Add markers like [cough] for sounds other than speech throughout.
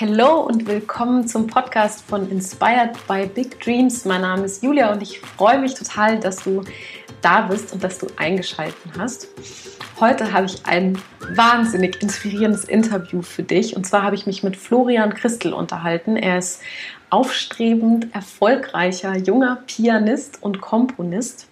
Hallo und willkommen zum Podcast von Inspired by Big Dreams. Mein Name ist Julia und ich freue mich total, dass du da bist und dass du eingeschaltet hast. Heute habe ich ein wahnsinnig inspirierendes Interview für dich. Und zwar habe ich mich mit Florian Christel unterhalten. Er ist aufstrebend erfolgreicher junger Pianist und Komponist.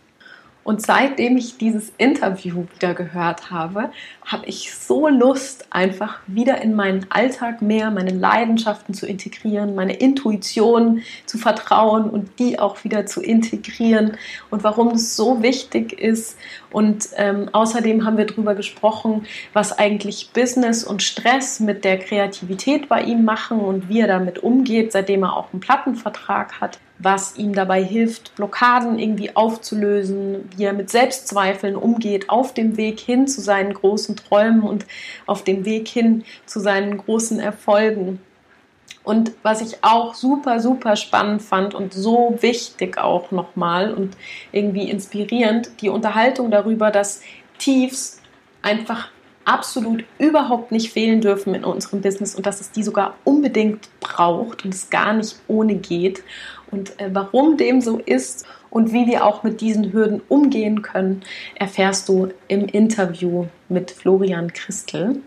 Und seitdem ich dieses Interview wieder gehört habe, habe ich so Lust, einfach wieder in meinen Alltag mehr, meine Leidenschaften zu integrieren, meine Intuition zu vertrauen und die auch wieder zu integrieren und warum es so wichtig ist. Und ähm, außerdem haben wir darüber gesprochen, was eigentlich Business und Stress mit der Kreativität bei ihm machen und wie er damit umgeht, seitdem er auch einen Plattenvertrag hat was ihm dabei hilft, Blockaden irgendwie aufzulösen, wie er mit Selbstzweifeln umgeht auf dem Weg hin zu seinen großen Träumen und auf dem Weg hin zu seinen großen Erfolgen. Und was ich auch super, super spannend fand und so wichtig auch nochmal und irgendwie inspirierend, die Unterhaltung darüber, dass Tiefs einfach absolut überhaupt nicht fehlen dürfen in unserem Business und dass es die sogar unbedingt braucht und es gar nicht ohne geht. Und äh, warum dem so ist und wie wir auch mit diesen Hürden umgehen können, erfährst du im Interview mit Florian Christel.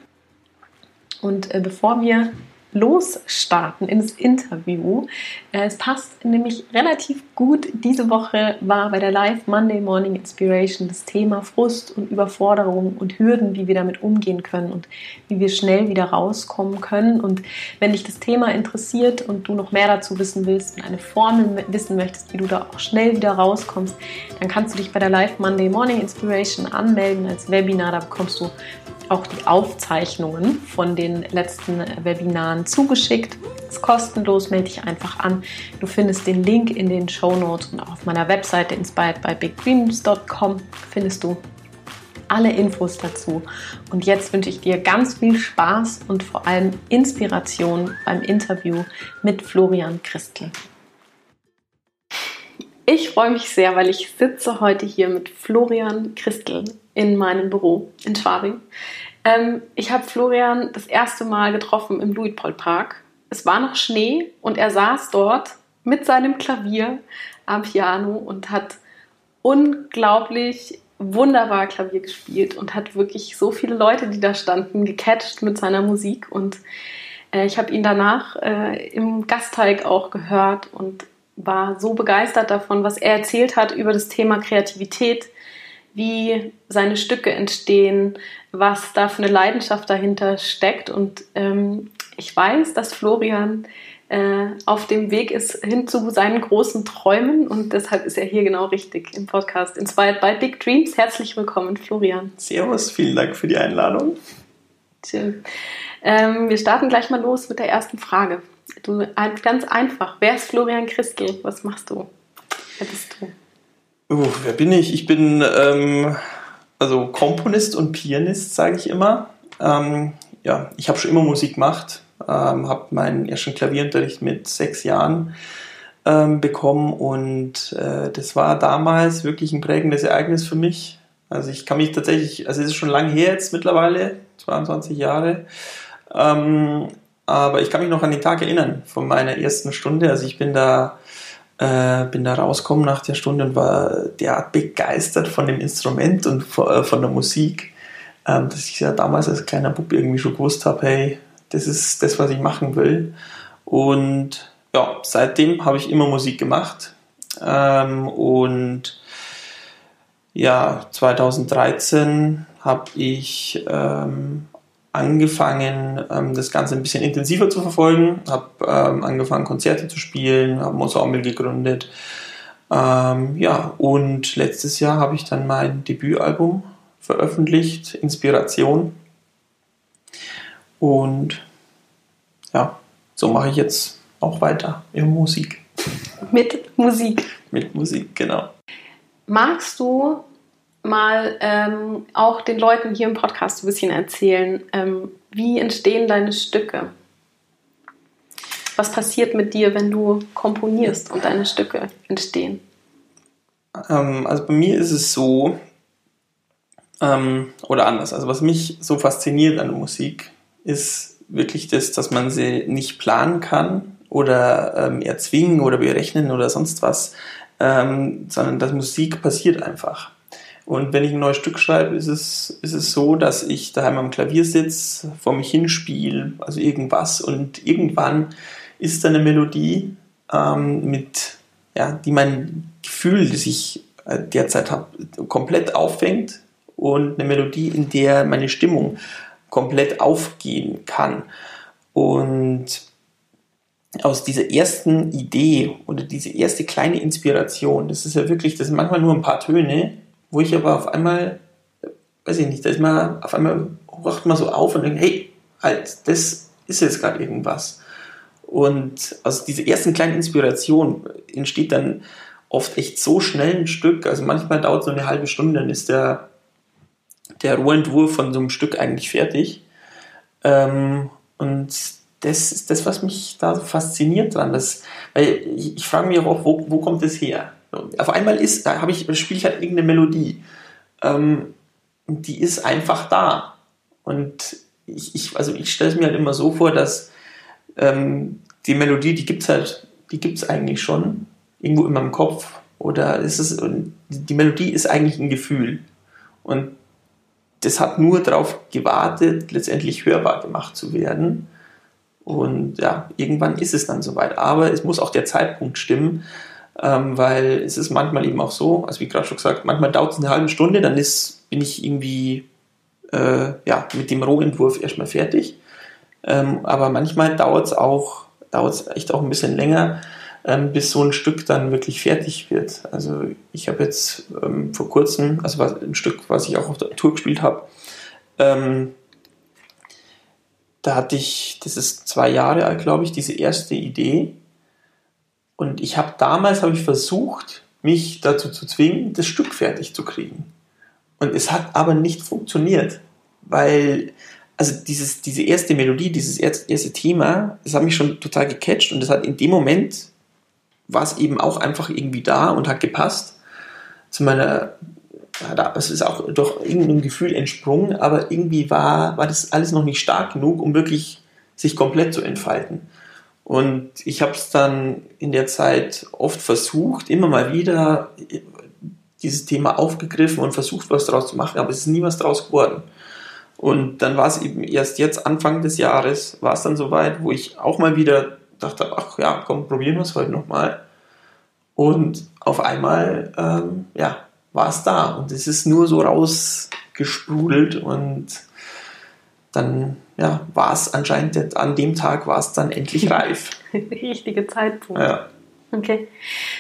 Und äh, bevor wir losstarten ins Interview. Äh, es passt nämlich relativ gut. Diese Woche war bei der Live Monday Morning Inspiration das Thema Frust und Überforderung und Hürden, wie wir damit umgehen können und wie wir schnell wieder rauskommen können. Und wenn dich das Thema interessiert und du noch mehr dazu wissen willst und eine Formel wissen möchtest, wie du da auch schnell wieder rauskommst, dann kannst du dich bei der Live Monday Morning Inspiration anmelden als Webinar. Da bekommst du auch die Aufzeichnungen von den letzten Webinaren zugeschickt. Ist kostenlos, melde dich einfach an. Du findest den Link in den Show Notes und auch auf meiner Webseite inspiredbybigdreams.com findest du alle Infos dazu. Und jetzt wünsche ich dir ganz viel Spaß und vor allem Inspiration beim Interview mit Florian Christel. Ich freue mich sehr, weil ich sitze heute hier mit Florian Christel in meinem Büro in Schwabing. Ähm, ich habe Florian das erste Mal getroffen im Luitpold Park. Es war noch Schnee und er saß dort mit seinem Klavier am Piano und hat unglaublich wunderbar Klavier gespielt und hat wirklich so viele Leute, die da standen, gecatcht mit seiner Musik. Und äh, ich habe ihn danach äh, im Gasteig auch gehört und war so begeistert davon, was er erzählt hat über das Thema Kreativität, wie seine Stücke entstehen, was da für eine Leidenschaft dahinter steckt. Und ähm, ich weiß, dass Florian äh, auf dem Weg ist hin zu seinen großen Träumen und deshalb ist er hier genau richtig im Podcast Inspired by Big Dreams. Herzlich willkommen, Florian. Servus, vielen Dank für die Einladung. Schön. Ähm, wir starten gleich mal los mit der ersten Frage. Du, ganz einfach. Wer ist Florian Christel? Was machst du? Wer bist du? Uh, wer bin ich? Ich bin ähm, also Komponist und Pianist, sage ich immer. Ähm, ja, ich habe schon immer Musik gemacht, ähm, habe meinen ersten Klavierunterricht mit sechs Jahren ähm, bekommen und äh, das war damals wirklich ein prägendes Ereignis für mich. Also ich kann mich tatsächlich, also es ist schon lange her jetzt mittlerweile, 22 Jahre, ähm, aber ich kann mich noch an den Tag erinnern von meiner ersten Stunde. Also ich bin da äh, bin da rausgekommen nach der Stunde und war derart begeistert von dem Instrument und äh, von der Musik, ähm, dass ich ja damals als kleiner Bub irgendwie schon gewusst habe, hey, das ist das, was ich machen will. Und ja, seitdem habe ich immer Musik gemacht. Ähm, und ja, 2013 habe ich ähm, angefangen, ähm, das Ganze ein bisschen intensiver zu verfolgen, habe ähm, angefangen, Konzerte zu spielen, habe ein Ensemble gegründet. Ähm, ja, und letztes Jahr habe ich dann mein Debütalbum veröffentlicht, Inspiration. Und ja, so mache ich jetzt auch weiter in Musik. Mit Musik. Mit Musik, genau. Magst du mal ähm, auch den Leuten hier im Podcast ein bisschen erzählen, ähm, wie entstehen deine Stücke? Was passiert mit dir, wenn du komponierst und deine Stücke entstehen? Ähm, also bei mir ist es so, ähm, oder anders, also was mich so fasziniert an der Musik, ist wirklich das, dass man sie nicht planen kann oder ähm, erzwingen oder berechnen oder sonst was, ähm, sondern dass Musik passiert einfach. Und wenn ich ein neues Stück schreibe, ist es, ist es so, dass ich daheim am Klavier sitze, vor mich hinspiele, also irgendwas und irgendwann ist da eine Melodie ähm, mit, ja, die mein Gefühl, das ich äh, derzeit habe, komplett auffängt und eine Melodie, in der meine Stimmung komplett aufgehen kann. Und aus dieser ersten Idee oder diese erste kleine Inspiration, das ist ja wirklich, das sind manchmal nur ein paar Töne, wo ich aber auf einmal, weiß ich nicht, da ist man auf einmal wacht man so auf und denkt, hey, halt, das ist jetzt gerade irgendwas. Und aus dieser ersten kleinen Inspiration entsteht dann oft echt so schnell ein Stück, also manchmal dauert es so eine halbe Stunde, dann ist der, der Rohentwurf von so einem Stück eigentlich fertig. Ähm, und das ist das, was mich da so fasziniert dran. Das, weil ich, ich frage mich auch, wo, wo kommt das her? Auf einmal ist, da habe ich, spiele ich halt irgendeine Melodie. Ähm, die ist einfach da. Und ich, ich also ich stelle es mir halt immer so vor, dass ähm, die Melodie, die gibt es halt, die gibt es eigentlich schon irgendwo in meinem Kopf. Oder ist es, die Melodie ist eigentlich ein Gefühl. Und das hat nur darauf gewartet, letztendlich hörbar gemacht zu werden. Und ja, irgendwann ist es dann soweit. Aber es muss auch der Zeitpunkt stimmen, ähm, weil es ist manchmal eben auch so, also wie gerade schon gesagt, manchmal dauert es eine halbe Stunde, dann ist, bin ich irgendwie äh, ja, mit dem Rohentwurf erstmal fertig. Ähm, aber manchmal dauert es auch, dauert es echt auch ein bisschen länger, ähm, bis so ein Stück dann wirklich fertig wird. Also ich habe jetzt ähm, vor kurzem, also was, ein Stück, was ich auch auf der Tour gespielt habe, ähm, da hatte ich, das ist zwei Jahre alt, glaube ich, diese erste Idee. Und ich habe damals habe ich versucht, mich dazu zu zwingen, das Stück fertig zu kriegen. Und es hat aber nicht funktioniert, weil also dieses, diese erste Melodie, dieses erste Thema, das hat mich schon total gecatcht und das hat in dem Moment war es eben auch einfach irgendwie da und hat gepasst zu meiner es ist auch durch irgendein Gefühl entsprungen, aber irgendwie war, war das alles noch nicht stark genug, um wirklich sich komplett zu entfalten. Und ich habe es dann in der Zeit oft versucht, immer mal wieder dieses Thema aufgegriffen und versucht, was daraus zu machen, aber es ist nie was daraus geworden. Und dann war es eben erst jetzt, Anfang des Jahres, war es dann soweit, wo ich auch mal wieder dachte, ach ja, komm, probieren wir es heute nochmal. Und auf einmal, ähm, ja, war es da und es ist nur so rausgesprudelt und dann ja, war es anscheinend, an dem Tag war es dann endlich [laughs] reif. Richtige Zeitpunkt. Ja. Okay.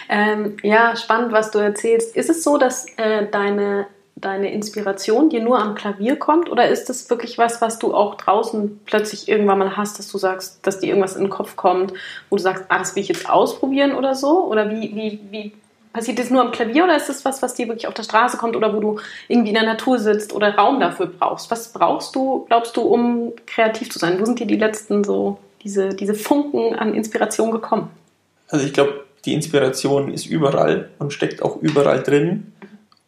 Ähm, ja, spannend, was du erzählst. Ist es so, dass äh, deine, deine Inspiration dir nur am Klavier kommt oder ist das wirklich was, was du auch draußen plötzlich irgendwann mal hast, dass du sagst, dass dir irgendwas in den Kopf kommt, wo du sagst, ah, das will ich jetzt ausprobieren oder so? Oder wie, wie, wie Passiert das nur am Klavier oder ist das was, was dir wirklich auf der Straße kommt oder wo du irgendwie in der Natur sitzt oder Raum dafür brauchst? Was brauchst du, glaubst du, um kreativ zu sein? Wo sind dir die letzten so diese, diese Funken an Inspiration gekommen? Also ich glaube, die Inspiration ist überall und steckt auch überall drin.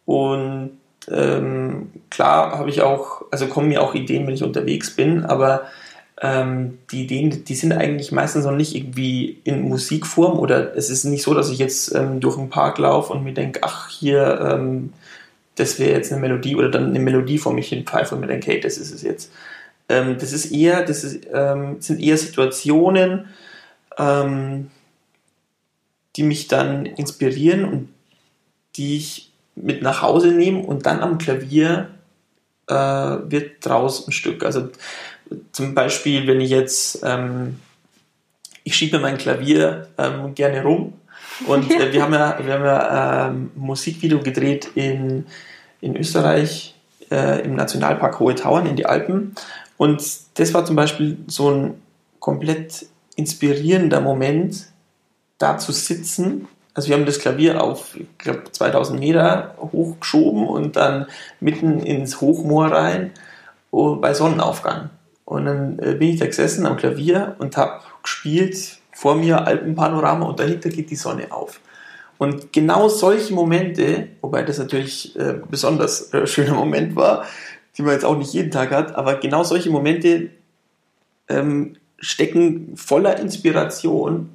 Und ähm, klar habe ich auch, also kommen mir auch Ideen, wenn ich unterwegs bin, aber ähm, die Ideen, die sind eigentlich meistens noch nicht irgendwie in Musikform oder es ist nicht so, dass ich jetzt ähm, durch einen Park laufe und mir denke, ach, hier, ähm, das wäre jetzt eine Melodie oder dann eine Melodie vor mich hin pfeife und mir denke, hey, das ist es jetzt. Ähm, das ist eher, das ist, ähm, sind eher Situationen, ähm, die mich dann inspirieren und die ich mit nach Hause nehme und dann am Klavier äh, wird draus ein Stück. Also zum Beispiel, wenn ich jetzt, ähm, ich schiebe mein Klavier ähm, gerne rum und äh, wir haben ja, wir haben ja ähm, Musikvideo gedreht in, in Österreich äh, im Nationalpark Hohe Tauern in die Alpen und das war zum Beispiel so ein komplett inspirierender Moment, da zu sitzen. Also wir haben das Klavier auf, ich glaube, 2000 Meter hochgeschoben und dann mitten ins Hochmoor rein oh, bei Sonnenaufgang. Und dann äh, bin ich da gesessen am Klavier und habe gespielt, vor mir Alpenpanorama und dahinter geht die Sonne auf. Und genau solche Momente, wobei das natürlich äh, besonders äh, schöner Moment war, die man jetzt auch nicht jeden Tag hat, aber genau solche Momente, ähm, stecken voller Inspiration,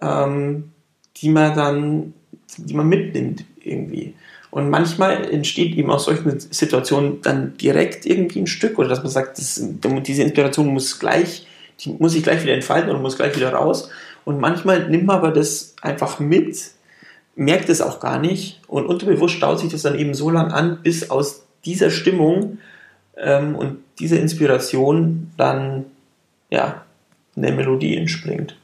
ähm, die man dann, die man mitnimmt irgendwie. Und manchmal entsteht eben aus solchen Situationen dann direkt irgendwie ein Stück oder dass man sagt, das, diese Inspiration muss gleich, die muss sich gleich wieder entfalten und muss gleich wieder raus. Und manchmal nimmt man aber das einfach mit, merkt es auch gar nicht und unterbewusst staut sich das dann eben so lang an, bis aus dieser Stimmung ähm, und dieser Inspiration dann ja eine Melodie entspringt.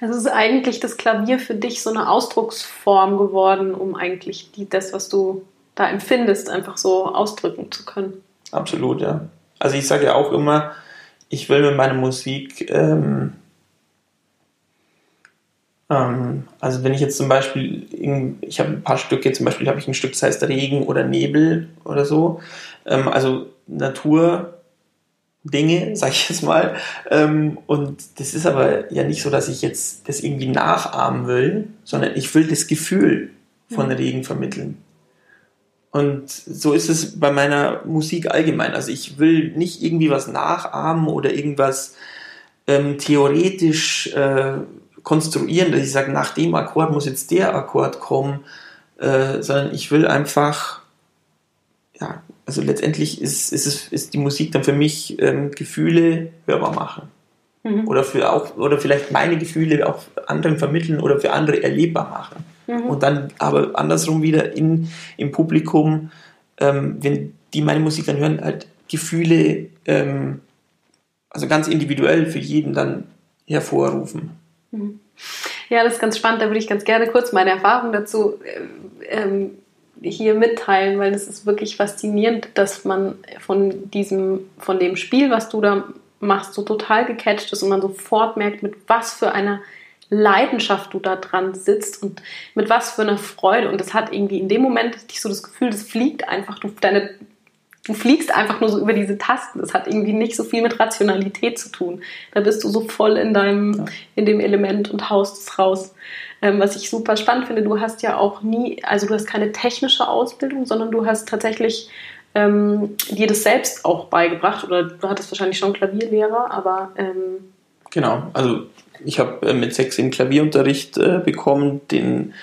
Also ist eigentlich das Klavier für dich so eine Ausdrucksform geworden, um eigentlich die, das, was du da empfindest, einfach so ausdrücken zu können. Absolut, ja. Also ich sage ja auch immer, ich will mit meiner Musik, ähm, ähm, also wenn ich jetzt zum Beispiel, ich habe ein paar Stücke, zum Beispiel habe ich ein Stück, das heißt Regen oder Nebel oder so, ähm, also Natur Dinge, sag ich jetzt mal. Ähm, und das ist aber ja nicht so, dass ich jetzt das irgendwie nachahmen will, sondern ich will das Gefühl von mhm. Regen vermitteln. Und so ist es bei meiner Musik allgemein. Also ich will nicht irgendwie was nachahmen oder irgendwas ähm, theoretisch äh, konstruieren, dass ich sage, nach dem Akkord muss jetzt der Akkord kommen, äh, sondern ich will einfach ja, also letztendlich ist, ist, es, ist die Musik dann für mich ähm, Gefühle hörbar machen. Mhm. Oder, für auch, oder vielleicht meine Gefühle auch anderen vermitteln oder für andere erlebbar machen. Mhm. Und dann aber andersrum wieder in, im Publikum, ähm, wenn die meine Musik dann hören, halt Gefühle, ähm, also ganz individuell für jeden dann hervorrufen. Mhm. Ja, das ist ganz spannend. Da würde ich ganz gerne kurz meine Erfahrung dazu äh, ähm, hier mitteilen, weil es ist wirklich faszinierend, dass man von diesem, von dem Spiel, was du da machst, so total gecatcht ist und man sofort merkt, mit was für einer Leidenschaft du da dran sitzt und mit was für einer Freude. Und das hat irgendwie in dem Moment dich so das Gefühl, das fliegt einfach, du, deine, du fliegst einfach nur so über diese Tasten. Das hat irgendwie nicht so viel mit Rationalität zu tun. Da bist du so voll in deinem, in dem Element und haust es raus. Ähm, was ich super spannend finde, du hast ja auch nie, also du hast keine technische Ausbildung, sondern du hast tatsächlich ähm, dir das selbst auch beigebracht oder du hattest wahrscheinlich schon Klavierlehrer, aber ähm genau, also ich habe äh, mit sechs den Klavierunterricht äh, bekommen, den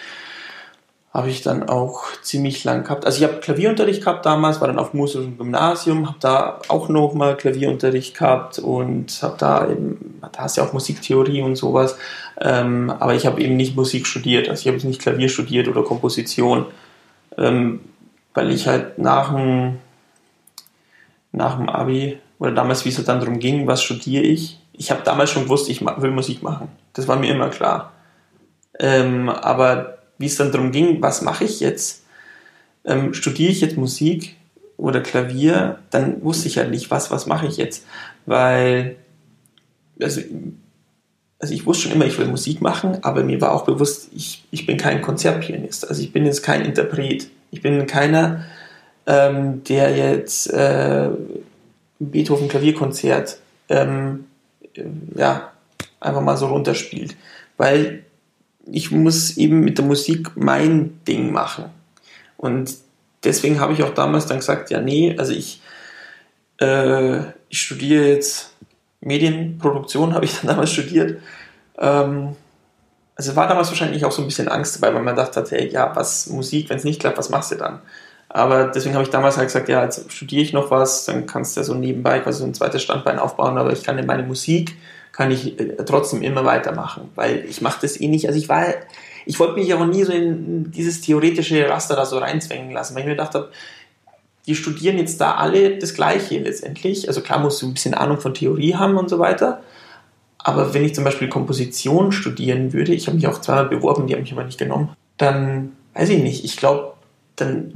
habe ich dann auch ziemlich lang gehabt. Also ich habe Klavierunterricht gehabt damals, war dann auf musischem Gymnasium, habe da auch nochmal Klavierunterricht gehabt und habe da eben, da hast du ja auch Musiktheorie und sowas, ähm, aber ich habe eben nicht Musik studiert, also ich habe nicht Klavier studiert oder Komposition, ähm, weil ich halt nach dem, nach dem Abi oder damals, wie es halt dann darum ging, was studiere ich, ich habe damals schon gewusst, ich will Musik machen. Das war mir immer klar. Ähm, aber wie es dann darum ging, was mache ich jetzt? Ähm, studiere ich jetzt Musik oder Klavier? Dann wusste ich halt nicht, was, was mache ich jetzt? Weil, also, also ich wusste schon immer, ich will Musik machen, aber mir war auch bewusst, ich, ich bin kein Konzertpianist. Also ich bin jetzt kein Interpret. Ich bin keiner, ähm, der jetzt äh, Beethoven Klavierkonzert ähm, ja, einfach mal so runterspielt. Weil ich muss eben mit der Musik mein Ding machen. Und deswegen habe ich auch damals dann gesagt, ja, nee, also ich, äh, ich studiere jetzt Medienproduktion, [laughs] habe ich dann damals studiert. Ähm, also war damals wahrscheinlich auch so ein bisschen Angst dabei, weil man dachte, hey, ja, was Musik, wenn es nicht klappt, was machst du dann? Aber deswegen habe ich damals halt gesagt, ja, jetzt studiere ich noch was, dann kannst du ja so nebenbei quasi so ein zweites Standbein aufbauen, aber ich kann in meine Musik kann ich äh, trotzdem immer weitermachen, weil ich mache das eh nicht. Also ich war, ich wollte mich auch nie so in dieses theoretische Raster da so reinzwängen lassen, weil ich mir gedacht habe, die studieren jetzt da alle das Gleiche letztendlich. Also klar musst du ein bisschen Ahnung von Theorie haben und so weiter. Aber wenn ich zum Beispiel Komposition studieren würde, ich habe mich auch zweimal beworben, die haben mich aber nicht genommen, dann weiß ich nicht. Ich glaube, dann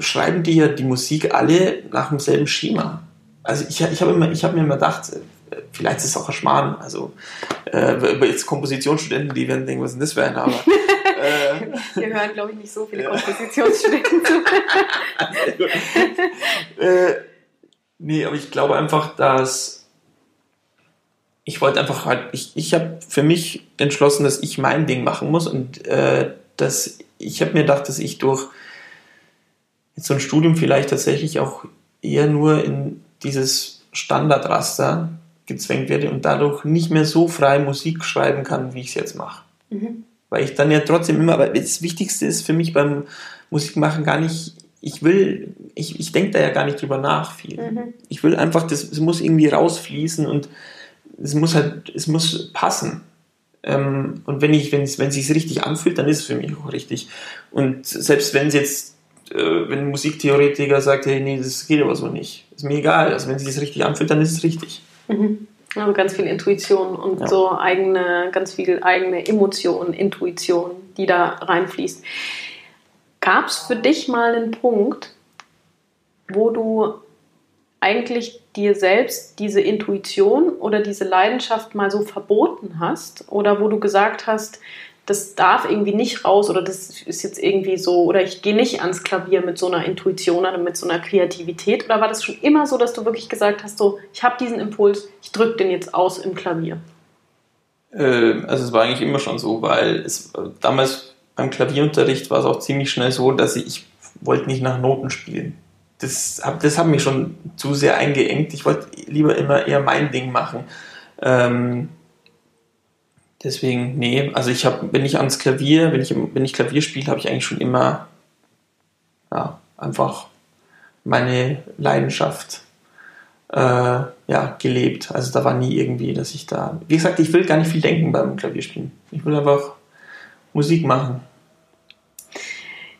schreiben die ja die Musik alle nach demselben Schema. Also ich, ich habe hab mir immer gedacht, vielleicht ist es auch ein Schmarrn. Also äh, jetzt Kompositionsstudenten, die werden denken, was ist denn das ein? Aber [laughs] äh, hier hören, glaube ich, nicht so viele Kompositionsstudenten zu. [laughs] äh, nee, aber ich glaube einfach, dass ich wollte einfach halt, ich, ich habe für mich entschlossen, dass ich mein Ding machen muss und äh, dass ich habe mir gedacht, dass ich durch jetzt so ein Studium vielleicht tatsächlich auch eher nur in dieses Standardraster gezwängt werde und dadurch nicht mehr so frei Musik schreiben kann, wie ich es jetzt mache. Mhm. Weil ich dann ja trotzdem immer, aber das Wichtigste ist für mich beim Musikmachen gar nicht, ich will, ich, ich denke da ja gar nicht drüber nach viel. Mhm. Ich will einfach, das, es muss irgendwie rausfließen und es muss halt, es muss passen. Ähm, und wenn ich, wenn es, wenn es sich richtig anfühlt, dann ist es für mich auch richtig. Und selbst wenn es jetzt, äh, wenn ein Musiktheoretiker sagt, hey, nee, das geht aber so nicht, ist mir egal. Also wenn es sich richtig anfühlt, dann ist es richtig. Mhm. Also ganz viel Intuition und ja. so eigene, ganz viel eigene Emotion, Intuition, die da reinfließt. Gab es für dich mal einen Punkt, wo du eigentlich dir selbst diese Intuition oder diese Leidenschaft mal so verboten hast oder wo du gesagt hast, das darf irgendwie nicht raus oder das ist jetzt irgendwie so oder ich gehe nicht ans Klavier mit so einer Intuition oder mit so einer Kreativität oder war das schon immer so, dass du wirklich gesagt hast, so ich habe diesen Impuls, ich drücke den jetzt aus im Klavier? Äh, also es war eigentlich immer schon so, weil es damals beim Klavierunterricht war es auch ziemlich schnell so, dass ich, ich wollte nicht nach Noten spielen. Das, das hat mich schon zu sehr eingeengt. Ich wollte lieber immer eher mein Ding machen. Ähm, Deswegen, nee, also ich habe, wenn ich ans Klavier, wenn ich, wenn ich Klavier spiele, habe ich eigentlich schon immer ja, einfach meine Leidenschaft äh, ja, gelebt. Also da war nie irgendwie, dass ich da. Wie gesagt, ich will gar nicht viel denken beim Klavierspielen. Ich will einfach Musik machen.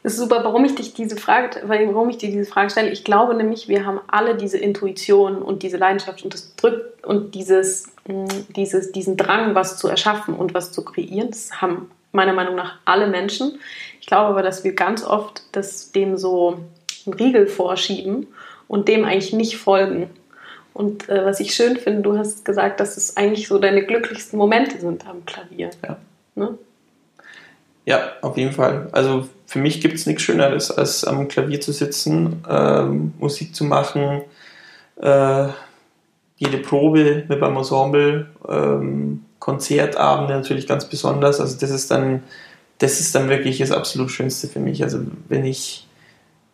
Das ist super, warum ich dich diese Frage, warum ich dir diese Frage stelle. Ich glaube nämlich, wir haben alle diese Intuition und diese Leidenschaft und das drückt und dieses, mm, dieses, diesen Drang, was zu erschaffen und was zu kreieren. Das haben meiner Meinung nach alle Menschen. Ich glaube aber, dass wir ganz oft das dem so einen Riegel vorschieben und dem eigentlich nicht folgen. Und äh, was ich schön finde, du hast gesagt, dass es eigentlich so deine glücklichsten Momente sind am Klavier. Ja. Ne? Ja, auf jeden Fall. Also für mich gibt es nichts Schöneres, als am Klavier zu sitzen, ähm, Musik zu machen, äh, jede Probe mit beim Ensemble, ähm, Konzertabende natürlich ganz besonders. Also das ist dann, das ist dann wirklich das absolut Schönste für mich. Also wenn ich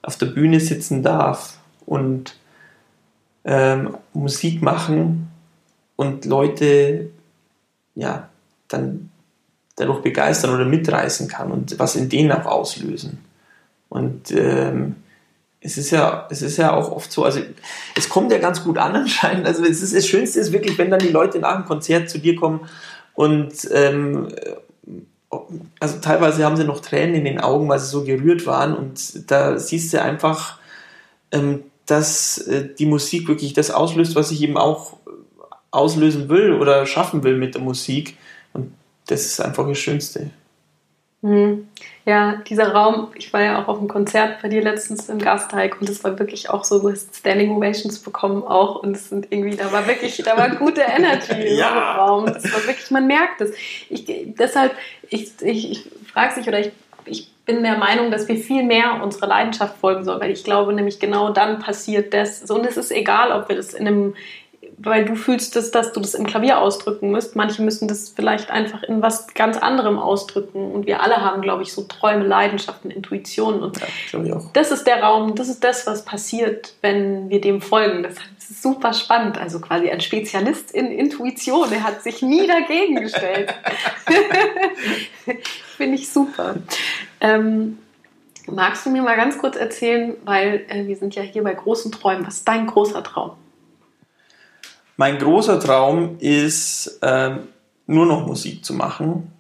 auf der Bühne sitzen darf und ähm, Musik machen und Leute ja dann dadurch begeistern oder mitreißen kann und was in denen auch auslösen. Und ähm, es ist ja, es ist ja auch oft so, also es kommt ja ganz gut an [laughs] anscheinend. Also es ist, das Schönste ist wirklich, wenn dann die Leute nach dem Konzert zu dir kommen und ähm, also teilweise haben sie noch Tränen in den Augen, weil sie so gerührt waren und da siehst du einfach, ähm, dass äh, die Musik wirklich das auslöst, was ich eben auch auslösen will oder schaffen will mit der Musik das ist einfach das Schönste. Mhm. Ja, dieser Raum, ich war ja auch auf einem Konzert bei dir letztens im Gasteig und es war wirklich auch so, du hast Standing Ovations bekommen auch und es sind irgendwie, da war wirklich, da war gute Energy [laughs] ja. im Raum. Das war wirklich, man merkt es. Ich, deshalb, ich, ich, ich frage sich oder ich, ich bin der Meinung, dass wir viel mehr unserer Leidenschaft folgen sollen, weil ich glaube nämlich genau dann passiert das. Und es ist egal, ob wir das in einem, weil du fühlst, dass, dass du das im Klavier ausdrücken musst. Manche müssen das vielleicht einfach in was ganz anderem ausdrücken. Und wir alle haben, glaube ich, so Träume, Leidenschaften, Intuitionen. Und ja, das ist der Raum, das ist das, was passiert, wenn wir dem folgen. Das ist super spannend. Also quasi ein Spezialist in Intuition. Er hat sich nie dagegen gestellt. [laughs] Finde ich super. Ähm, magst du mir mal ganz kurz erzählen, weil äh, wir sind ja hier bei großen Träumen. Was ist dein großer Traum? Mein großer Traum ist, ähm, nur noch Musik zu machen.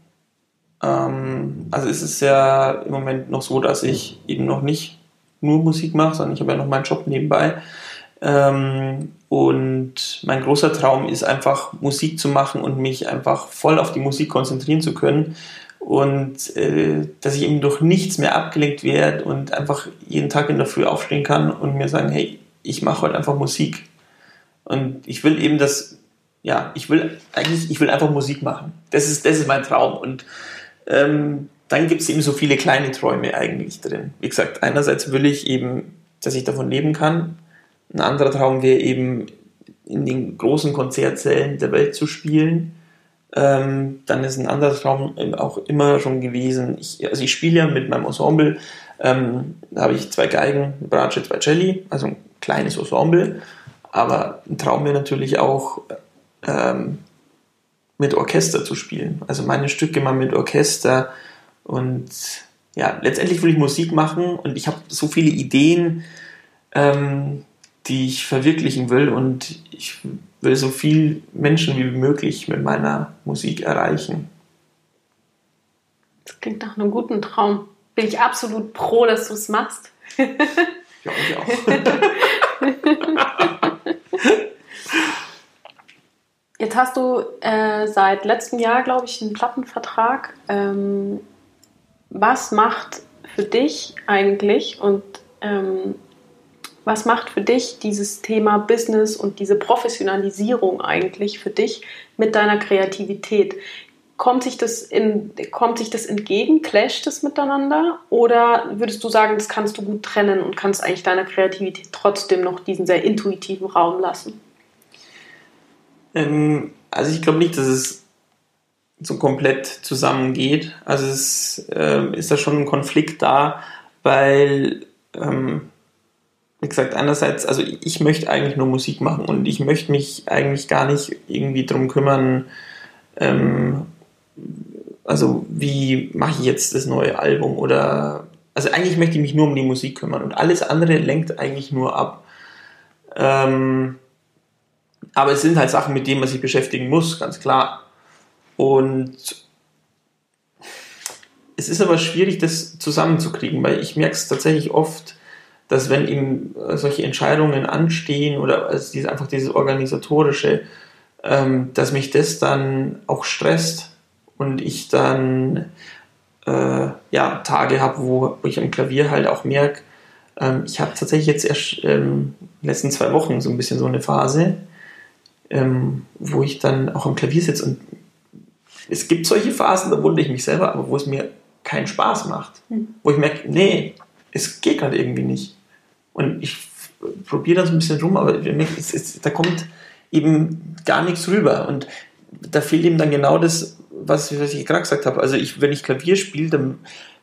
Ähm, also es ist ja im Moment noch so, dass ich eben noch nicht nur Musik mache, sondern ich habe ja noch meinen Job nebenbei. Ähm, und mein großer Traum ist einfach Musik zu machen und mich einfach voll auf die Musik konzentrieren zu können und äh, dass ich eben durch nichts mehr abgelenkt werde und einfach jeden Tag in der Früh aufstehen kann und mir sagen, hey, ich mache heute einfach Musik. Und ich will eben das, ja, ich will eigentlich, ich will einfach Musik machen. Das ist, das ist mein Traum. Und ähm, dann gibt es eben so viele kleine Träume eigentlich drin. Wie gesagt, einerseits will ich eben, dass ich davon leben kann. Ein anderer Traum wäre eben, in den großen Konzertsälen der Welt zu spielen. Ähm, dann ist ein anderer Traum auch immer schon gewesen. Ich, also ich spiele ja mit meinem Ensemble. Ähm, da habe ich zwei Geigen, Bratsche, zwei Celli, also ein kleines Ensemble Aber ein Traum wäre natürlich auch, ähm, mit Orchester zu spielen. Also meine Stücke mal mit Orchester und ja, letztendlich will ich Musik machen und ich habe so viele Ideen, ähm, die ich verwirklichen will und ich will so viel Menschen wie möglich mit meiner Musik erreichen. Das klingt nach einem guten Traum. Bin ich absolut pro, dass du es machst. ja, ich auch. [laughs] Jetzt hast du äh, seit letztem Jahr, glaube ich, einen Plattenvertrag. Ähm, was macht für dich eigentlich und ähm, was macht für dich dieses Thema Business und diese Professionalisierung eigentlich für dich mit deiner Kreativität? Kommt sich das, in, kommt sich das entgegen? Clasht es miteinander? Oder würdest du sagen, das kannst du gut trennen und kannst eigentlich deiner Kreativität trotzdem noch diesen sehr intuitiven Raum lassen? Ähm, also ich glaube nicht, dass es so komplett zusammengeht. Also es äh, ist da schon ein Konflikt da, weil, ähm, wie gesagt, einerseits, also ich möchte eigentlich nur Musik machen und ich möchte mich eigentlich gar nicht irgendwie drum kümmern, ähm, also wie mache ich jetzt das neue Album oder also eigentlich möchte ich mich nur um die Musik kümmern und alles andere lenkt eigentlich nur ab. Ähm, aber es sind halt Sachen, mit denen man sich beschäftigen muss, ganz klar. Und es ist aber schwierig, das zusammenzukriegen, weil ich merke es tatsächlich oft, dass wenn eben solche Entscheidungen anstehen oder also diese, einfach dieses organisatorische, ähm, dass mich das dann auch stresst und ich dann äh, ja, Tage habe, wo, wo ich am Klavier halt auch merke, ähm, ich habe tatsächlich jetzt erst ähm, in den letzten zwei Wochen so ein bisschen so eine Phase, ähm, wo ich dann auch am Klavier sitze und es gibt solche Phasen, da wundere ich mich selber, aber wo es mir keinen Spaß macht. Mhm. Wo ich merke, nee, es geht gerade irgendwie nicht. Und ich probiere dann so ein bisschen rum, aber es, es, da kommt eben gar nichts rüber. Und da fehlt eben dann genau das, was, was ich gerade gesagt habe. Also ich, wenn ich Klavier spiele, dann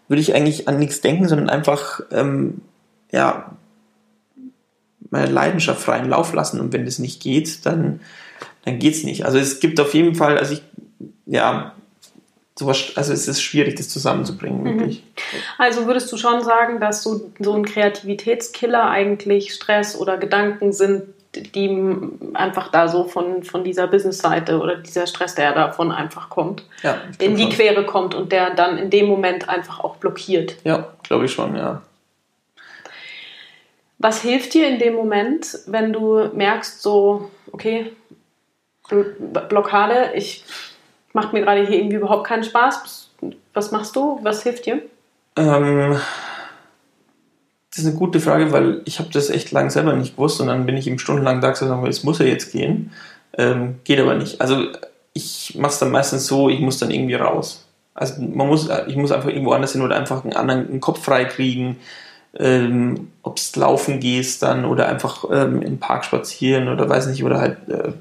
würde ich eigentlich an nichts denken, sondern einfach ähm, ja, meine Leidenschaft freien Lauf lassen. Und wenn das nicht geht, dann, dann geht es nicht. Also es gibt auf jeden Fall, also ich, ja, sowas, also es ist schwierig, das zusammenzubringen, mhm. wirklich. Also würdest du schon sagen, dass so, so ein Kreativitätskiller eigentlich Stress oder Gedanken sind, die einfach da so von, von dieser Business-Seite oder dieser Stress, der davon einfach kommt, ja, in die schon. Quere kommt und der dann in dem Moment einfach auch blockiert. Ja, glaube ich schon, ja. Was hilft dir in dem Moment, wenn du merkst, so, okay, Blockade, ich macht mir gerade hier irgendwie überhaupt keinen Spaß. Was machst du? Was hilft dir? Ähm, das ist eine gute Frage, weil ich habe das echt lang selber nicht gewusst und dann bin ich eben stundenlang da gesagt, es muss ja jetzt gehen. Ähm, geht aber nicht. Also ich mache es dann meistens so, ich muss dann irgendwie raus. Also man muss, ich muss einfach irgendwo anders hin oder einfach einen anderen einen Kopf frei kriegen ähm, ob es laufen gehst dann oder einfach ähm, im Park spazieren oder weiß nicht, oder halt äh,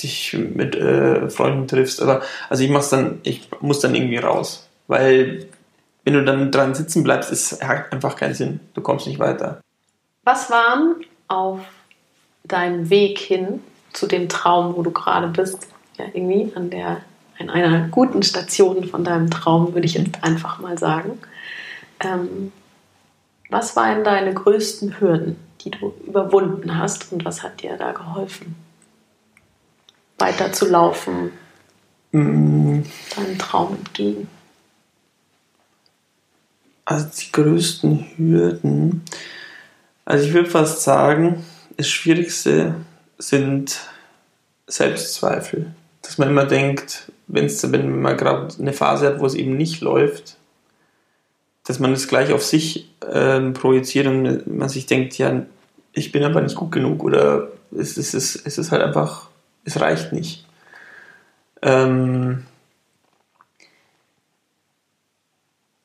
dich mit äh, Freunden triffst. Aber also ich mach's dann, ich muss dann irgendwie raus. Weil wenn du dann dran sitzen bleibst, ist hat einfach keinen Sinn. Du kommst nicht weiter. Was waren auf deinem Weg hin zu dem Traum, wo du gerade bist, ja, irgendwie an der, an einer guten Station von deinem Traum, würde ich jetzt einfach mal sagen. Ähm, was waren deine größten Hürden, die du überwunden hast und was hat dir da geholfen? Weiterzulaufen, mm. deinem Traum entgegen? Also die größten Hürden, also ich würde fast sagen, das Schwierigste sind Selbstzweifel. Dass man immer denkt, wenn's, wenn man gerade eine Phase hat, wo es eben nicht läuft, dass man es gleich auf sich ähm, projiziert und man sich denkt, ja, ich bin aber nicht gut genug oder es, es, es, es ist halt einfach, es reicht nicht. Ähm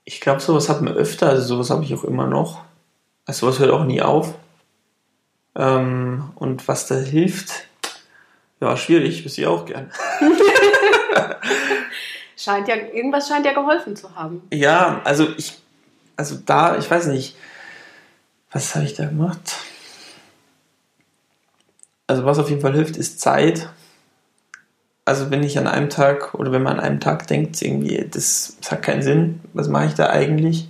ich glaube, sowas hat man öfter, also sowas habe ich auch immer noch. Also sowas hört auch nie auf. Ähm und was da hilft, ja, schwierig, wüsste ich auch gern. [laughs] scheint ja, irgendwas scheint ja geholfen zu haben. Ja, also ich also da, ich weiß nicht, was habe ich da gemacht? Also was auf jeden Fall hilft, ist Zeit. Also wenn ich an einem Tag oder wenn man an einem Tag denkt, irgendwie, das, das hat keinen Sinn, was mache ich da eigentlich?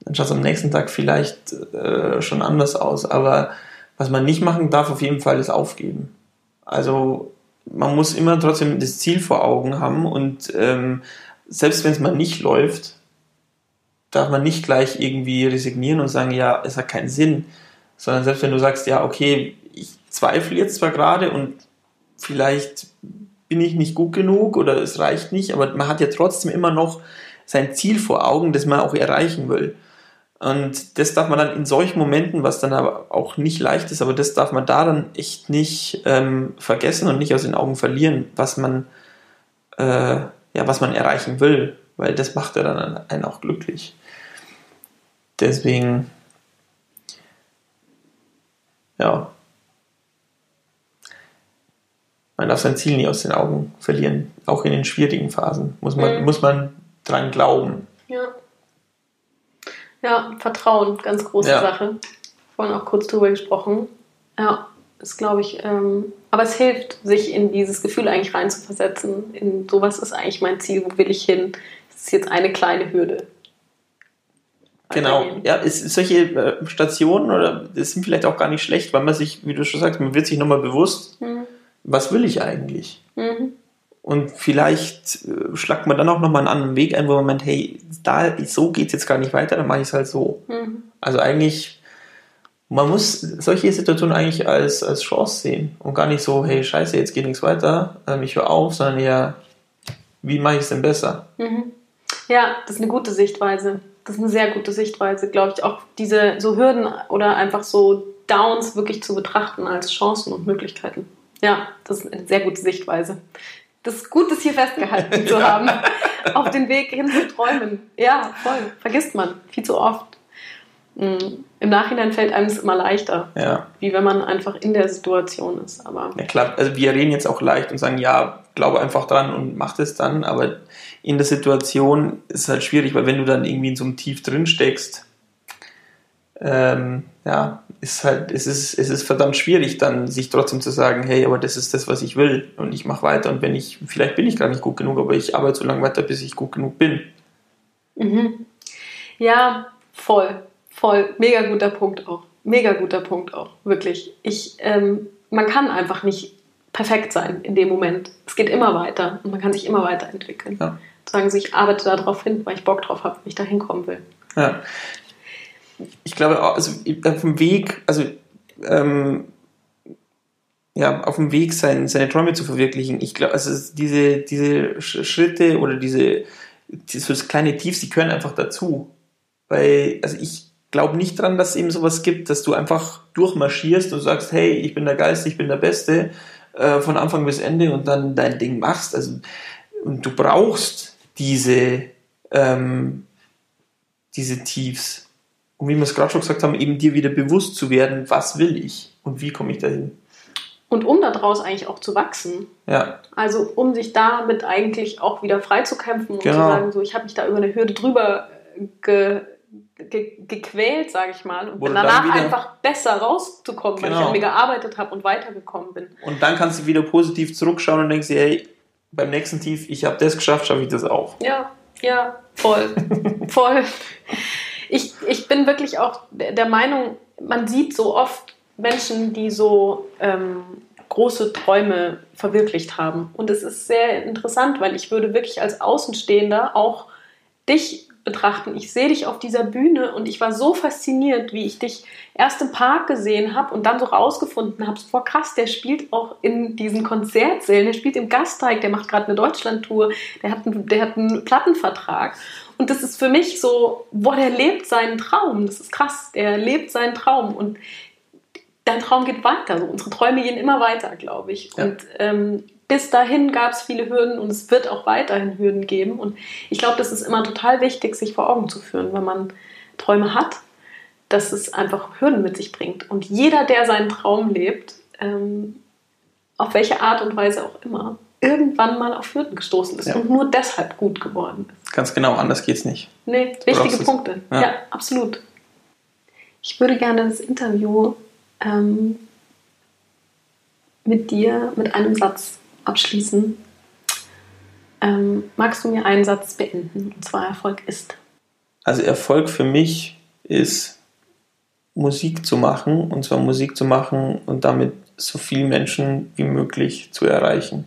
Dann schaut es am nächsten Tag vielleicht äh, schon anders aus. Aber was man nicht machen darf, auf jeden Fall, ist aufgeben. Also man muss immer trotzdem das Ziel vor Augen haben und ähm, selbst wenn es mal nicht läuft, darf man nicht gleich irgendwie resignieren und sagen, ja, es hat keinen Sinn, sondern selbst wenn du sagst, ja, okay, ich zweifle jetzt zwar gerade und vielleicht bin ich nicht gut genug oder es reicht nicht, aber man hat ja trotzdem immer noch sein Ziel vor Augen, das man auch erreichen will. Und das darf man dann in solchen Momenten, was dann aber auch nicht leicht ist, aber das darf man da dann echt nicht ähm, vergessen und nicht aus den Augen verlieren, was man, äh, ja, was man erreichen will, weil das macht ja dann einen auch glücklich. Deswegen, ja, man darf sein Ziel nie aus den Augen verlieren, auch in den schwierigen Phasen muss man, mhm. muss man dran glauben. Ja. Ja, Vertrauen, ganz große ja. Sache. Vorhin auch kurz drüber gesprochen. Ja, ist glaube ich, ähm, aber es hilft, sich in dieses Gefühl eigentlich reinzuversetzen. In sowas ist eigentlich mein Ziel, wo will ich hin? Das ist jetzt eine kleine Hürde. Genau, ja, ist, solche äh, Stationen oder das sind vielleicht auch gar nicht schlecht, weil man sich, wie du schon sagst, man wird sich nochmal bewusst, mhm. Was will ich eigentlich? Mhm. Und vielleicht äh, schlagt man dann auch nochmal einen anderen Weg ein, wo man meint, hey, da, so geht es jetzt gar nicht weiter, dann mache ich es halt so. Mhm. Also eigentlich, man muss solche Situationen eigentlich als, als Chance sehen und gar nicht so, hey, scheiße, jetzt geht nichts weiter, ähm, ich höre auf, sondern eher, wie mache ich es denn besser? Mhm. Ja, das ist eine gute Sichtweise. Das ist eine sehr gute Sichtweise, glaube ich, auch diese so Hürden oder einfach so Downs wirklich zu betrachten als Chancen und Möglichkeiten. Ja, das ist eine sehr gute Sichtweise das ist gut, das hier festgehalten zu [laughs] haben. Auf den Weg hin zu träumen. Ja, voll. Vergisst man viel zu oft. Mhm. Im Nachhinein fällt einem es immer leichter. Ja. Wie wenn man einfach in der Situation ist. Aber ja, klar. Also, wir reden jetzt auch leicht und sagen, ja, glaube einfach dran und mach es dann. Aber in der Situation ist es halt schwierig, weil wenn du dann irgendwie in so einem Tief drin steckst, ähm, ja, ist halt, es ist, es ist verdammt schwierig, dann sich trotzdem zu sagen, hey, aber das ist das, was ich will und ich mache weiter und wenn ich, vielleicht bin ich gar nicht gut genug, aber ich arbeite so lange weiter, bis ich gut genug bin. Mhm. Ja, voll, voll, mega guter Punkt auch, mega guter Punkt auch, wirklich. Ich, ähm, man kann einfach nicht perfekt sein in dem Moment. Es geht immer weiter und man kann sich immer weiterentwickeln. Ja. Sagen Sie, ich arbeite darauf hin, weil ich Bock drauf habe, wenn ich da hinkommen will. Ja, ich glaube, also auf dem Weg, also ähm, ja, auf dem Weg sein, seine Träume zu verwirklichen. Ich glaube, also diese, diese Schritte oder diese, das kleine Tiefs, die gehören einfach dazu. Weil, also ich glaube nicht dran, dass es eben sowas gibt, dass du einfach durchmarschierst und sagst, hey, ich bin der Geist, ich bin der Beste, äh, von Anfang bis Ende und dann dein Ding machst. Also, und du brauchst diese, ähm, diese Tiefs und wie wir es gerade schon gesagt haben, eben dir wieder bewusst zu werden, was will ich und wie komme ich dahin. Und um daraus eigentlich auch zu wachsen. Ja. Also um sich damit eigentlich auch wieder frei zu kämpfen und genau. zu sagen, so ich habe mich da über eine Hürde drüber ge, ge, gequält, sage ich mal, und bin danach wieder, einfach besser rauszukommen, genau. weil ich an genau. mir gearbeitet habe und weitergekommen bin. Und dann kannst du wieder positiv zurückschauen und denkst dir, hey, beim nächsten Tief, ich habe das geschafft, schaffe ich das auch. Ja, ja, voll. [laughs] voll ich, ich bin wirklich auch der Meinung, man sieht so oft Menschen, die so ähm, große Träume verwirklicht haben. Und es ist sehr interessant, weil ich würde wirklich als Außenstehender auch dich betrachten. Ich sehe dich auf dieser Bühne und ich war so fasziniert, wie ich dich erst im Park gesehen habe und dann so rausgefunden habe, boah krass, der spielt auch in diesen Konzertsälen, der spielt im Gasteig, der macht gerade eine Deutschlandtour, der hat, einen, der hat einen Plattenvertrag. Und das ist für mich so, boah, der lebt seinen Traum. Das ist krass, der lebt seinen Traum. Und dein Traum geht weiter. So, unsere Träume gehen immer weiter, glaube ich. Ja. Und ähm, bis dahin gab es viele Hürden und es wird auch weiterhin Hürden geben. Und ich glaube, das ist immer total wichtig, sich vor Augen zu führen, wenn man Träume hat, dass es einfach Hürden mit sich bringt. Und jeder, der seinen Traum lebt, ähm, auf welche Art und Weise auch immer, irgendwann mal auf Hürden gestoßen ist ja. und nur deshalb gut geworden ist. Ganz genau, anders geht's nicht. Nee, wichtige Punkte. Ja. ja. absolut. Ich würde gerne das Interview ähm, mit dir mit einem Satz abschließen. Ähm, magst du mir einen Satz beenden? Und zwar Erfolg ist. Also Erfolg für mich ist Musik zu machen und zwar Musik zu machen und damit so viele Menschen wie möglich zu erreichen.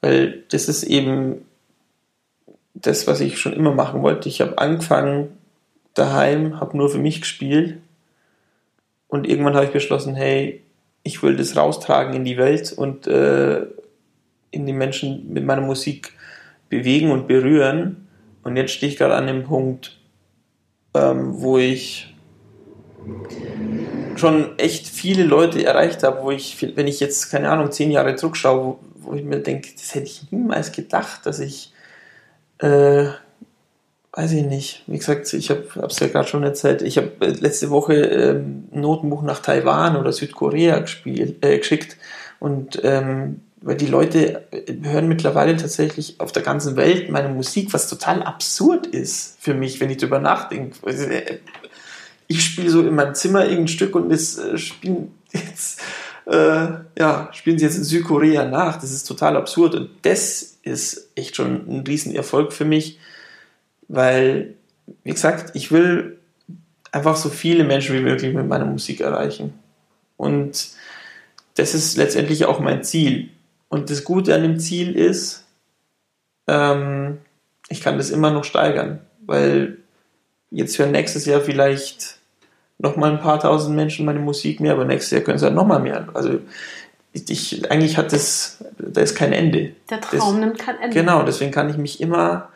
Weil das ist eben das, was ich schon immer machen wollte. Ich habe angefangen daheim, habe nur für mich gespielt und irgendwann habe ich beschlossen, hey, ich will das raustragen in die Welt und äh, in die Menschen mit meiner Musik bewegen und berühren. Und jetzt stehe ich gerade an dem Punkt, ähm, wo ich schon echt viele Leute erreicht habe, wo ich, wenn ich jetzt, keine Ahnung, zehn Jahre zurückschaue, wo, wo ich mir denke, das hätte ich niemals gedacht, dass ich, äh, weiß ich nicht, wie gesagt, ich habe es ja gerade schon erzählt, ich habe äh, letzte Woche ähm, Notenbuch nach Taiwan oder Südkorea gespielt, äh, geschickt und ähm, weil die Leute hören mittlerweile tatsächlich auf der ganzen Welt meine Musik, was total absurd ist für mich, wenn ich darüber nachdenke. Äh, ich spiele so in meinem Zimmer irgendein Stück und äh, spielen jetzt, äh, ja, spielen sie jetzt in Südkorea nach. Das ist total absurd und das ist echt schon ein Riesenerfolg für mich, weil, wie gesagt, ich will einfach so viele Menschen wie möglich mit meiner Musik erreichen. Und das ist letztendlich auch mein Ziel. Und das Gute an dem Ziel ist, ähm, ich kann das immer noch steigern, weil jetzt für nächstes Jahr vielleicht noch mal ein paar tausend Menschen meine Musik mehr, aber nächstes Jahr können es halt noch mal mehr. Also ich, eigentlich hat das, da ist kein Ende. Der Traum das, nimmt kein Ende. Genau, deswegen kann ich mich immer,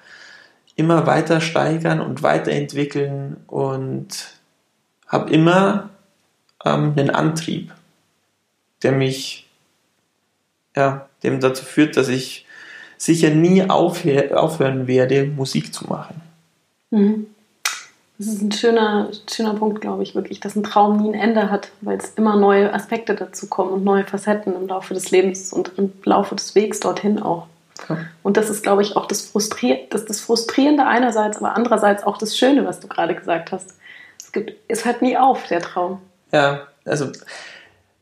immer weiter steigern und weiterentwickeln und habe immer ähm, einen Antrieb, der mich, ja, dem dazu führt, dass ich sicher nie aufhör, aufhören werde, Musik zu machen. Mhm. Das ist ein schöner, schöner Punkt, glaube ich, wirklich, dass ein Traum nie ein Ende hat, weil es immer neue Aspekte dazu kommen und neue Facetten im Laufe des Lebens und im Laufe des Wegs dorthin auch. Ja. Und das ist, glaube ich, auch das, Frustrier das, das Frustrierende einerseits, aber andererseits auch das Schöne, was du gerade gesagt hast. Es gibt, es hört nie auf, der Traum. Ja, also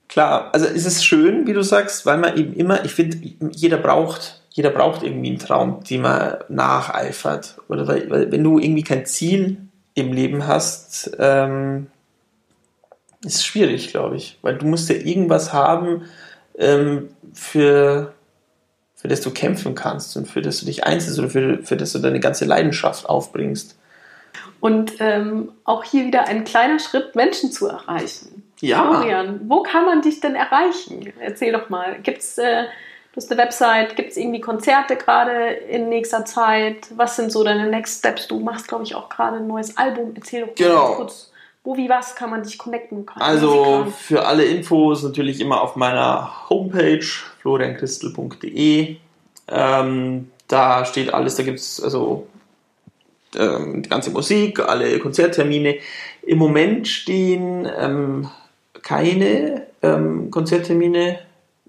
klar, also es ist schön, wie du sagst, weil man eben immer, ich finde, jeder braucht, jeder braucht irgendwie einen Traum, den man nacheifert. Oder weil, weil wenn du irgendwie kein Ziel im Leben hast, ähm, ist schwierig, glaube ich. Weil du musst ja irgendwas haben, ähm, für, für das du kämpfen kannst und für das du dich einsetzt oder für, für das du deine ganze Leidenschaft aufbringst. Und ähm, auch hier wieder ein kleiner Schritt, Menschen zu erreichen. Ja. Florian, wo kann man dich denn erreichen? Erzähl doch mal. Gibt es äh, Du hast eine Website, gibt es irgendwie Konzerte gerade in nächster Zeit? Was sind so deine Next Steps? Du machst, glaube ich, auch gerade ein neues Album. Erzähl doch genau. kurz, wo, wie, was kann man dich connecten? Kann also für alle Infos natürlich immer auf meiner Homepage florianchrystal.de. Ähm, da steht alles, da gibt es also ähm, die ganze Musik, alle Konzerttermine. Im Moment stehen ähm, keine ähm, Konzerttermine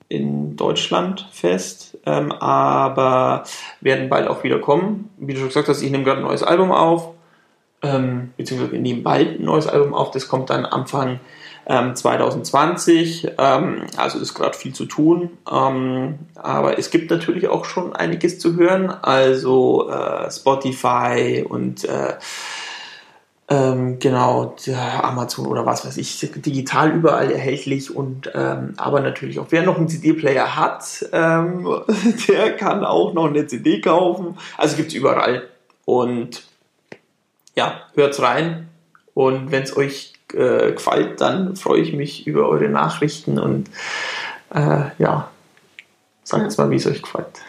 in Deutschland fest, ähm, aber werden bald auch wieder kommen. Wie du schon gesagt hast, ich nehme gerade ein neues Album auf, ähm, beziehungsweise wir nehmen bald ein neues Album auf, das kommt dann Anfang ähm, 2020, ähm, also ist gerade viel zu tun, ähm, aber es gibt natürlich auch schon einiges zu hören, also äh, Spotify und äh, ähm, genau, Amazon oder was weiß ich, digital überall erhältlich und ähm, aber natürlich auch wer noch einen CD-Player hat, ähm, [laughs] der kann auch noch eine CD kaufen. Also gibt es überall. Und ja, hört's rein. Und wenn es euch äh, gefällt, dann freue ich mich über eure Nachrichten und äh, ja, sagt ja. mal, wie es euch gefällt.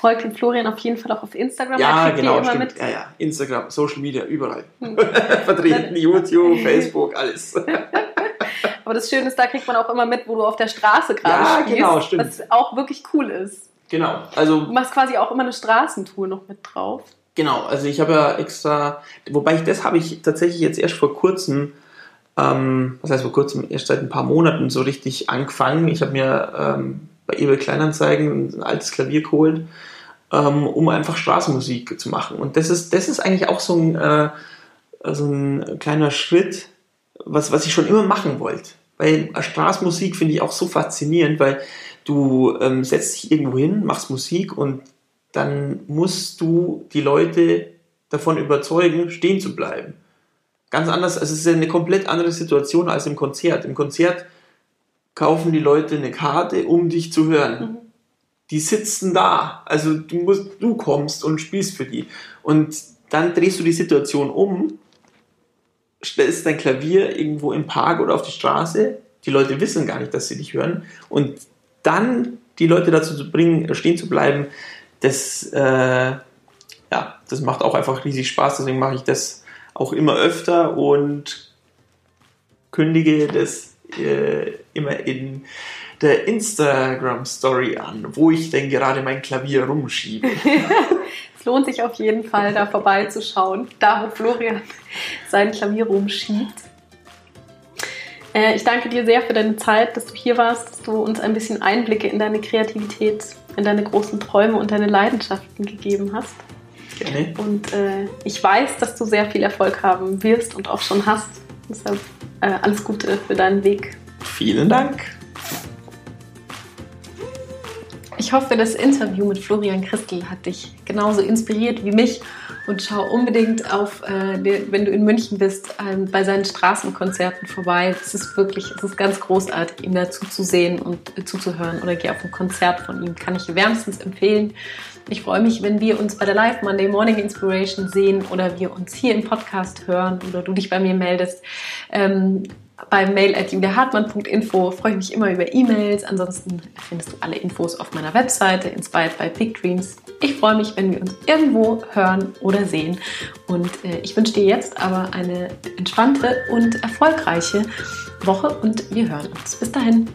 Folgt dem Florian auf jeden Fall auch auf Instagram. Ja, genau, immer Mit. Ja, ja. Instagram, Social Media, überall. Hm. [laughs] Vertreten, YouTube, [laughs] Facebook, alles. [laughs] Aber das Schöne ist, da kriegt man auch immer mit, wo du auf der Straße gerade ja, spielst. Genau, stimmt. Was auch wirklich cool ist. Genau. Also, du machst quasi auch immer eine Straßentour noch mit drauf. Genau, also ich habe ja extra, wobei ich das habe ich tatsächlich jetzt erst vor kurzem, ähm, was heißt vor kurzem, erst seit ein paar Monaten so richtig angefangen. Ich habe mir ähm, bei eBay Kleinanzeigen ein altes Klavier geholt, ähm, um einfach Straßenmusik zu machen. Und das ist, das ist eigentlich auch so ein, äh, so ein kleiner Schritt, was, was ich schon immer machen wollte. weil Straßenmusik finde ich auch so faszinierend, weil du ähm, setzt dich irgendwo hin, machst Musik und dann musst du die Leute davon überzeugen, stehen zu bleiben. Ganz anders, also es ist eine komplett andere Situation als im Konzert. Im Konzert kaufen die Leute eine Karte, um dich zu hören. Mhm. Die sitzen da, also du musst, du kommst und spielst für die. Und dann drehst du die Situation um, stellst dein Klavier irgendwo im Park oder auf die Straße. Die Leute wissen gar nicht, dass sie dich hören. Und dann die Leute dazu zu bringen, stehen zu bleiben, das, äh, ja, das macht auch einfach riesig Spaß. Deswegen mache ich das auch immer öfter und kündige das äh, immer in der Instagram Story an, wo ich denn gerade mein Klavier rumschiebe. es [laughs] lohnt sich auf jeden Fall, da vorbeizuschauen, da wo Florian sein Klavier rumschiebt. Äh, ich danke dir sehr für deine Zeit, dass du hier warst, dass du uns ein bisschen Einblicke in deine Kreativität, in deine großen Träume und deine Leidenschaften gegeben hast. Gerne. Und äh, ich weiß, dass du sehr viel Erfolg haben wirst und auch schon hast. Deshalb äh, alles Gute für deinen Weg. Vielen Dank. Ich hoffe, das Interview mit Florian Christel hat dich genauso inspiriert wie mich und schau unbedingt auf, äh, wenn du in München bist, ähm, bei seinen Straßenkonzerten vorbei. Es ist wirklich, es ist ganz großartig, ihm dazu zu sehen und äh, zuzuhören oder geh auf ein Konzert von ihm. Kann ich wärmstens empfehlen. Ich freue mich, wenn wir uns bei der Live Monday Morning Inspiration sehen oder wir uns hier im Podcast hören oder du dich bei mir meldest. Ähm, bei mail at juliahartmann.info freue ich mich immer über E-Mails. Ansonsten findest du alle Infos auf meiner Webseite Inspired by Big Dreams. Ich freue mich, wenn wir uns irgendwo hören oder sehen. Und äh, ich wünsche dir jetzt aber eine entspannte und erfolgreiche Woche und wir hören uns. Bis dahin.